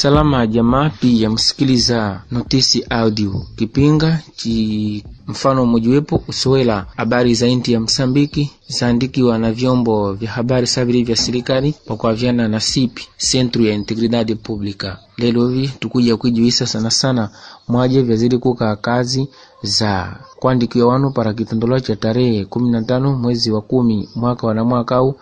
salama jamaa pia msikiliza notisi audio. Kipinga chi mfano mojiwepo usowela habari za inti ya msambiki zaandikiwa na vyombo vya habari savili vya serikali kwa pakwavyana na sipi centro ya integridade pública lelovi tukuja kuijuisa sana sana mwaje vyazidi kuka kazi za kuandikiwa wanu para kitondolo cha tarehe 15 mwezi wa kumi mwaka wana mwaka au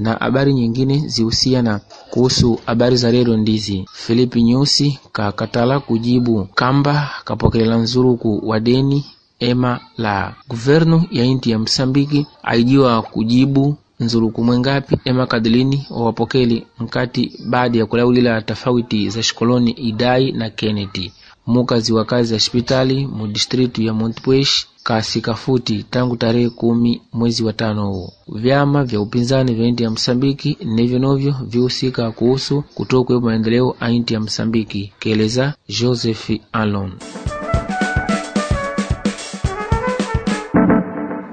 na habari nyingine zihusiana kuhusu habari za redio ndizi. Filipi nyusi kakatala kujibu kamba kapokelela nzuruku wa deni ema la guvernu ya inti ya msambiki. Aijiwa kujibu nzuruku mwengapi? Ema kadilini wawapokeli mkati baada ya kulaulila tofauti za shikoloni idai na kennedy mukazi wa kazi ya hospitali mu distritu ya montpuech kasikafuti tangu tarehe kumi mwezi wa tano huu. Vyama vya upinzani vya inti ya Msambiki ndivyo novyo vihusika kuhusu kutokuwepo maendeleo a ya Msambiki, keleza Joseph Alon.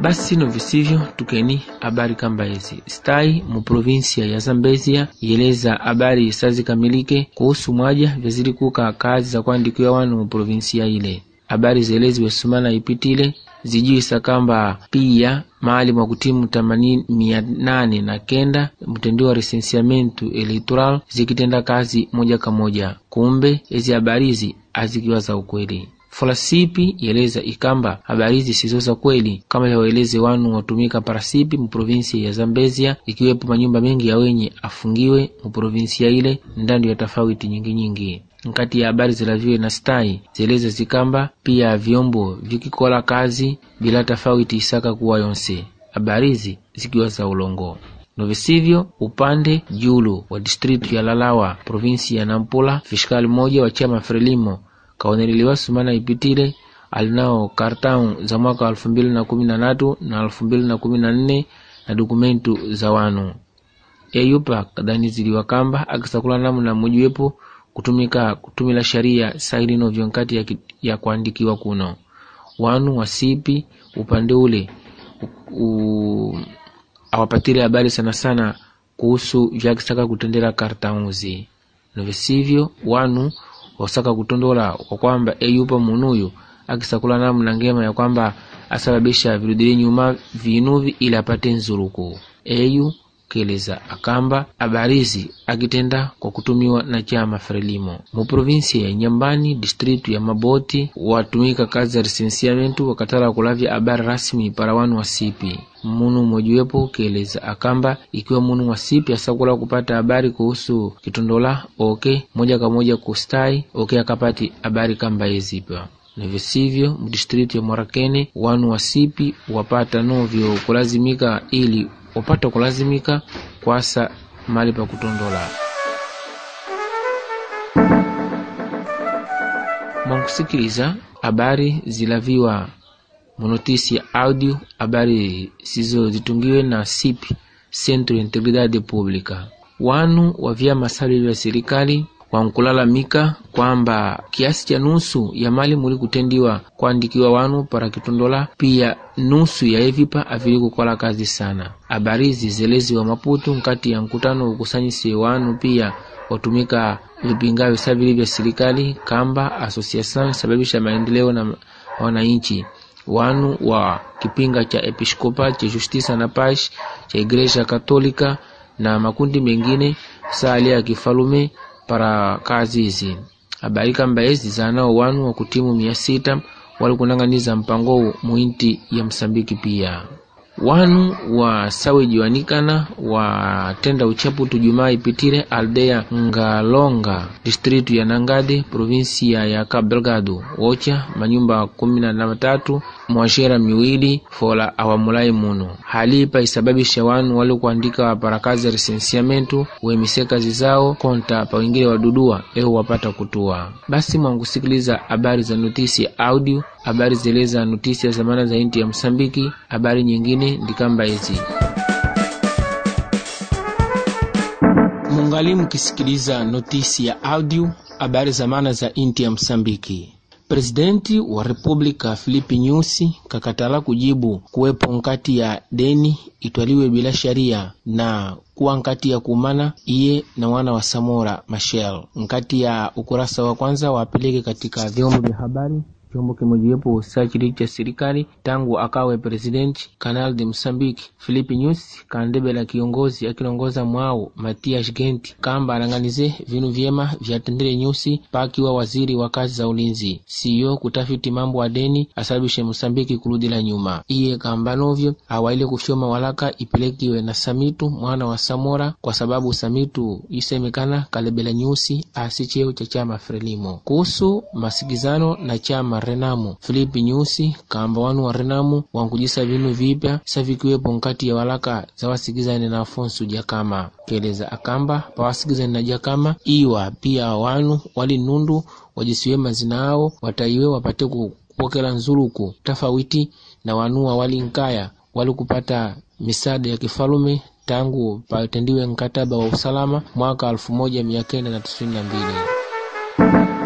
Basi no visivyo tukeni habari kamba hizi. Stai mu provinsia ya zambezia yeleza habari sazikamilike kuhusu mwaja vyazidi kuka kazi za kuandikiwa wanu mu provinsia ile. Habari zieleziwe sumana ipitile zijuisa kamba pia mahali mwa kutimu themanini mia nane na kenda mtendiwa resensiamentu electoral zikitenda kazi moja kwa moja. Kumbe ezi habarizi azikiwa za ukweli folasipi yeleza ikamba habari hizi sizo za kweli kama yawaeleze wanu watumika parasipi mu provinsia ya zambezia ikiwepo manyumba mengi ya wenye afungiwe mu ya ile ndani ya tofauti nyingi nyingi. Nkati ya habari zilaviwe na stai zieleza zikamba pia vyombo vikikola kazi bila tofauti isaka kuwa yonse. Habarizi zikiwa za ulongo. Novisivyo upande julu wa distritu ya lalawa provinsi ya nampula fiskali mmoja wa chama frelimo kaoneleliwa sumana ipitile alinao kartau za mwaka wa elfu mbili na kumi na tatu na elfu mbili na kumi na nne na dokumentu za wanu. Eyupa kadaniziliwa kamba akisakula namna mojiwepo kutumika kutumila sharia sailinovyo nkati ya, ya kuandikiwa kuno. Wanu wasipi upande ule u, awapatile habari sana sana kuhusu vyakisaka kutendera kartauzi novisivyo wanu wasaka kutondola kwa kwamba eyupa munuyu. Akisakula namna ngema ya kwamba asababisha virudile nyuma vinuvi ili apate nzuruku. Eyu keleza akamba abarizi akitenda kwa kutumiwa na chama frelimo. Mu provinsi ya nyambani distritu ya maboti watumika kazi ya lisensiamentu wakatala kulavya habari rasmi para wanu wa sipi munu mmojiwepo keleza akamba ikiwa munu wa sipi asakula kupata habari kuhusu kitondola oke okay, moja kwa moja kustai oke okay, akapati habari kamba ezipa navisivyo mdistritu ya mwarakene wanu wasipi wapata novyo kulazimika ili wapata kulazimika kwasa mali pa kutondola. Mwankusikiliza habari zilaviwa. Munotisi ya audio habari sizo zitungiwe na sipi centro ya integridade pública wanu wa vyama sali vya serikali wankulalamika kwamba kiasi cha nusu ya mali muli kutendiwa kuandikiwa wanu para kitondola pia nusu ya evipa avili kukola kazi sana. Abarizi zelezi wa maputu nkati ya nkutano ukusanyise wanu pia watumika vipinga visavili vya serikali kamba asosiasion sababisha maendeleo na wananchi. Wanu wa kipinga cha episkopa cha justisa na pash cha igreja katolika na makundi mengine saali ya kifalume para kazi hizi. Abaika mbaezi ezi zanao wanu wa kutimu mia sita walikunang'aniza mpango mu muinti ya msambiki pia wanu wa sawejiwanikana watenda uchaputu jumaa ipitire aldeya ngalonga distritu ya nangade provinsia ya cabo delgado. Wocha manyumba kumi na matatu mwashera miwili fola awamulai muno halipa isababisha wanu walikuandika parakazi ya lisensiamentu wemisekazi zao konta pawingile wadudua ewo wapata kutua. Basi mwangusikiliza habari za notisi audio habari zeleza notisi ya zamana za inti ya msambiki habari nyingine ndikamba hizi. Mungali mkisikiliza notisi ya audio habari zamana za inti ya msambiki. Presidenti wa Republika Filipi Nyusi kakatala kujibu kuwepo nkati ya deni itwaliwe bila sharia na kuwa nkati ya kumana iye na wana wa Samora Machel. Nkati ya ukurasa wa kwanza wapeleke katika vyombo vya habari chombo kimojiwepo sachili cha serikali tangu akawe presidenti Canal de Mozambique. Filipe Nyusi kandebela kiongozi akilongoza mwao Matias Genti kamba alanganize vinu vyema vyatendele Nyusi pakiwa waziri wa kazi za ulinzi siyo kutafiti mambo adeni asababishe Mosambiki kurudila nyuma. Iye kamba novyo awaile kufyoma walaka ipelekiwe na Samitu mwana wa Samora kwa sababu Samitu isemekana kalebela Nyusi asi cheo cha chama Frelimo kuhusu masikizano na chama wa Renamo Filipi Nyusi kamba wanu wa Renamo wankujisa vinu vipya savikiwepo nkati ya walaka za wasikizani na Afonso Jakama. Keleza akamba pawasikizani na Jakama iwa pia wanu wali nundu wajisiwe mazina awo wataiwe wapate kupokela nzuluku. Tafawiti na wanuwa wali nkaya wali kupata misaada ya kifalume tangu patendiwe mkataba wa usalama mwaka 1992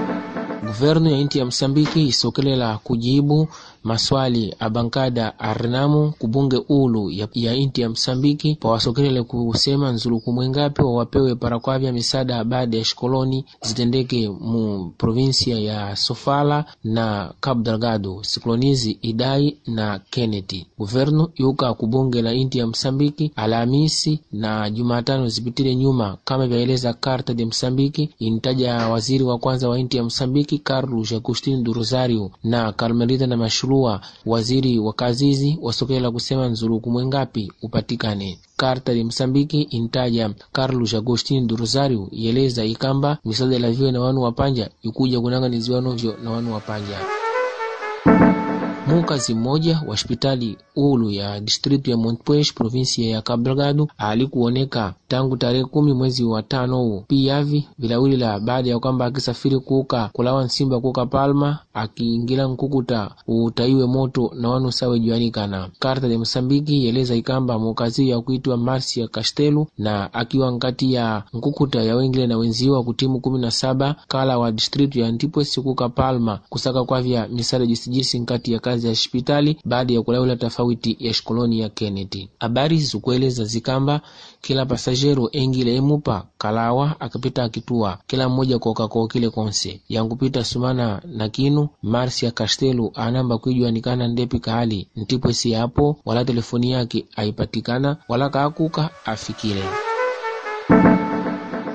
guvernu ya nchi ya Msambiki isokelela kujibu maswali a bankada arnamu kubunge ulu ya, ya inti ya Msambiki pawasokelele kusema nzuluku mwengapi wawapewe parakwavya misada baada ya shikoloni zitendeke mu provinsia ya Sofala na Cabo Delgado siklonizi Idai na Kennedy. Guvernu yuka kubunge la inti ya Msambiki Alhamisi na Jumatano zipitile nyuma kama vyaeleza Karta de Msambiki intaja waziri wa kwanza wa inti ya Msambiki Carlos Agustin do Rosario na Carmelita na Mashurua waziri wa kazizi wasokela kusema nzuluku mwengapi upatikane. Karta de Msambiki intaja Carlos Agustin do Rosario yeleza ikamba misada laviwe na wanu wapanja ikuja kunang'aniziwa novyo na wanu wapanja mukazi mmoja wa hospitali ulu ya distritu ya montpwesh provinsia ya Delgado alikuoneka tangu tarehe kumi mwezi wa tano huu piyavi vilawilila baada ya kwamba akisafiri kuka kulawa nsimba kuka Palma akiingila nkukuta utaiwe moto na wanu sawe juanikana. Karta de Msambiki yeleza ikamba mukazi ya kuitwa Marcia Castelo na akiwa nkati ya nkukuta ya wengile na wenziwa kutimu kumi na saba kala wa distritu ya Antipes kuka Palma kusaka kwavya misada jisijisi nkati ya kazi ya hospitali baada ya kulaula tofauti ya shikoloni ya Kennedy. Habari zikueleza zikamba kila pasajero engile emupa kalawa akapita akitua kila mmoja kokakokile konse yankupita sumana na kinu Marcia Castelo anamba kwijuanikana ndepi kahali ntipwesi yapo wala telefoni yake aipatikana wala kaakuka afikile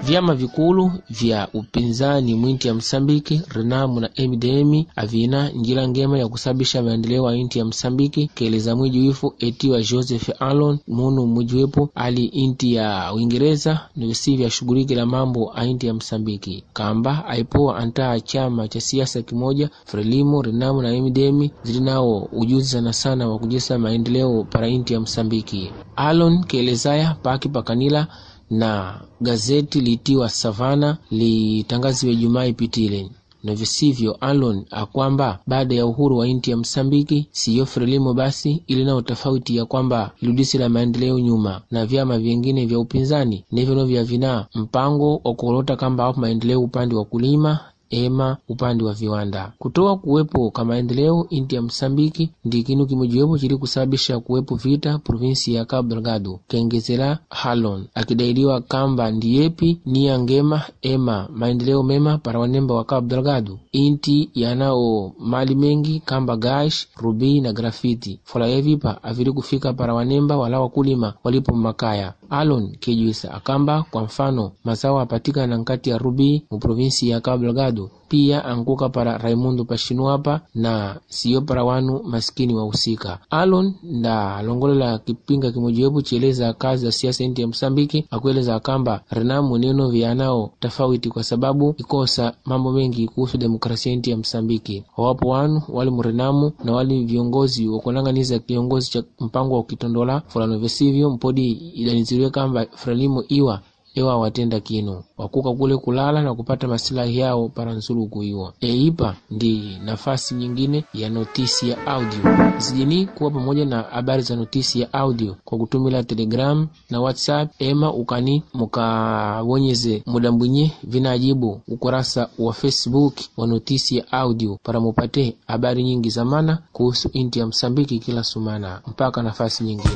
vyama vikulu vya upinzani mwinti ya Msambiki Renamu na MDM avina njira ngema ya kusabisha maendeleo ya inti ya Msambiki keleza mwiji wifu etiwa Joseph Alon munu mwijuwepo ali inti ya Uingereza nivisi vyashughulikila mambo a inti ya Msambiki kamba aipoa antaa chama cha siasa kimoja Frelimo Renamu na MDM zilinao ujuzi sana sana wa kujisa maendeleo para inti ya Msambiki. Alon kelezaya paki pakanila na gazeti litiwa Savana litangaziwe Jumaa ipitile. Na visivyo Alon akwamba baada ya uhuru wa inti ya Msambiki siyo Frelimo basi ili nao tofauti ya kwamba iludisi la maendeleo nyuma na vyama vyengine vya upinzani nivyo vya vina mpango wa kuolota kamba apo maendeleo upande wa kulima ema upande wa viwanda. Kutoa kuwepo kwa maendeleo inti ya Msambiki ndi kinu kimojiwepo chili kusababisha kuwepo vita provinsi ya Cabo Delgado. Kengezela Halon akidailiwa kamba ndiyepi niya ngema ema. Maendeleo mema para wanemba wa Cabo Delgado. Inti yanao mali mengi kamba gash rubi na grafiti. Fola yevipa avili kufika para wanemba wala wakulima walipo makaya Alon kejuisa akamba kwa mfano mazao apatikana nkati ya rubi mu provinsi ya Cabo Delgado pia anguka para Raimundo Pashinuapa na siyo para wanu maskini wahusika. Alon nda longolela kipinga kimojewepo chieleza kazi za siasa inti ya Msambiki akueleza kamba Renamu neno vyanao tofauti kwa sababu ikosa mambo mengi kuhusu demokrasia inti ya Msambiki. Wawapo wanu wali murenamu na wali viongozi wakunanganiza kiongozi cha mpango wa kitondola fulano vesivyo mpodi idaniziriwe kamba Frelimo iwa ewa watenda kino wakuka kule kulala na kupata masilahi yao para nsulu kuiwa. Eipa ndi nafasi nyingine ya notisi ya audio. Zijini kuwa pamoja na habari za notisi ya audio kwa kutumila telegram na whatsapp. Ema ukani mukawonyeze muda mbwinye vinajibu ukurasa wa facebook wa notisi ya audio para mupate habari nyingi zamana kuhusu inti ya msambiki kila sumana. Mpaka nafasi nyingine